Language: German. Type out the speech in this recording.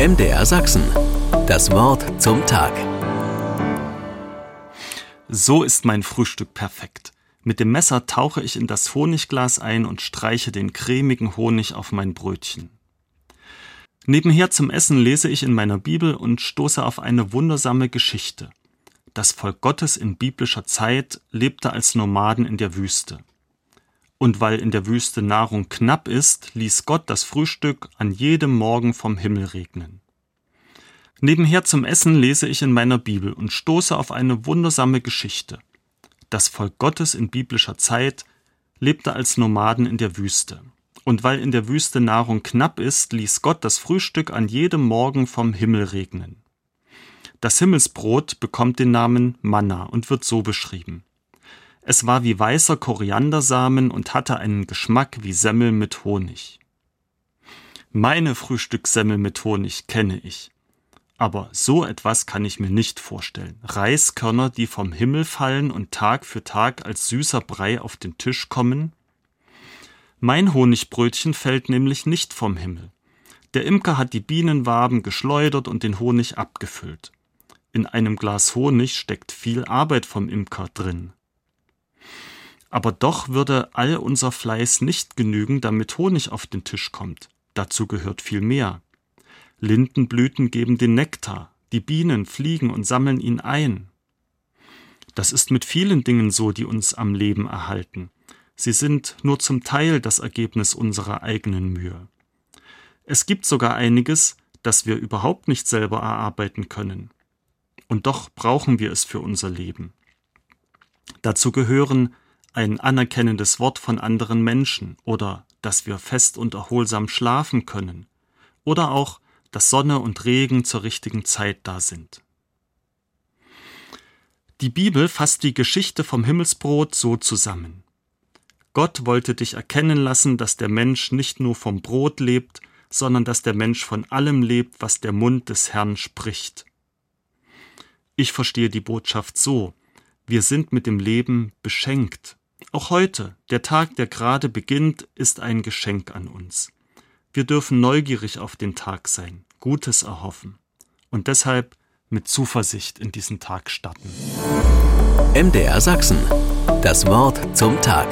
MDR Sachsen. Das Wort zum Tag. So ist mein Frühstück perfekt. Mit dem Messer tauche ich in das Honigglas ein und streiche den cremigen Honig auf mein Brötchen. Nebenher zum Essen lese ich in meiner Bibel und stoße auf eine wundersame Geschichte. Das Volk Gottes in biblischer Zeit lebte als Nomaden in der Wüste. Und weil in der Wüste Nahrung knapp ist, ließ Gott das Frühstück an jedem Morgen vom Himmel regnen. Nebenher zum Essen lese ich in meiner Bibel und stoße auf eine wundersame Geschichte. Das Volk Gottes in biblischer Zeit lebte als Nomaden in der Wüste. Und weil in der Wüste Nahrung knapp ist, ließ Gott das Frühstück an jedem Morgen vom Himmel regnen. Das Himmelsbrot bekommt den Namen Manna und wird so beschrieben. Es war wie weißer Koriandersamen und hatte einen Geschmack wie Semmel mit Honig. Meine Frühstückssemmel mit Honig kenne ich. Aber so etwas kann ich mir nicht vorstellen. Reiskörner, die vom Himmel fallen und Tag für Tag als süßer Brei auf den Tisch kommen? Mein Honigbrötchen fällt nämlich nicht vom Himmel. Der Imker hat die Bienenwaben geschleudert und den Honig abgefüllt. In einem Glas Honig steckt viel Arbeit vom Imker drin. Aber doch würde all unser Fleiß nicht genügen, damit Honig auf den Tisch kommt. Dazu gehört viel mehr. Lindenblüten geben den Nektar, die Bienen fliegen und sammeln ihn ein. Das ist mit vielen Dingen so, die uns am Leben erhalten. Sie sind nur zum Teil das Ergebnis unserer eigenen Mühe. Es gibt sogar einiges, das wir überhaupt nicht selber erarbeiten können. Und doch brauchen wir es für unser Leben. Dazu gehören ein anerkennendes Wort von anderen Menschen oder dass wir fest und erholsam schlafen können oder auch, dass Sonne und Regen zur richtigen Zeit da sind. Die Bibel fasst die Geschichte vom Himmelsbrot so zusammen. Gott wollte dich erkennen lassen, dass der Mensch nicht nur vom Brot lebt, sondern dass der Mensch von allem lebt, was der Mund des Herrn spricht. Ich verstehe die Botschaft so, wir sind mit dem Leben beschenkt. Auch heute, der Tag, der gerade beginnt, ist ein Geschenk an uns. Wir dürfen neugierig auf den Tag sein, Gutes erhoffen und deshalb mit Zuversicht in diesen Tag starten. MDR Sachsen. Das Wort zum Tag.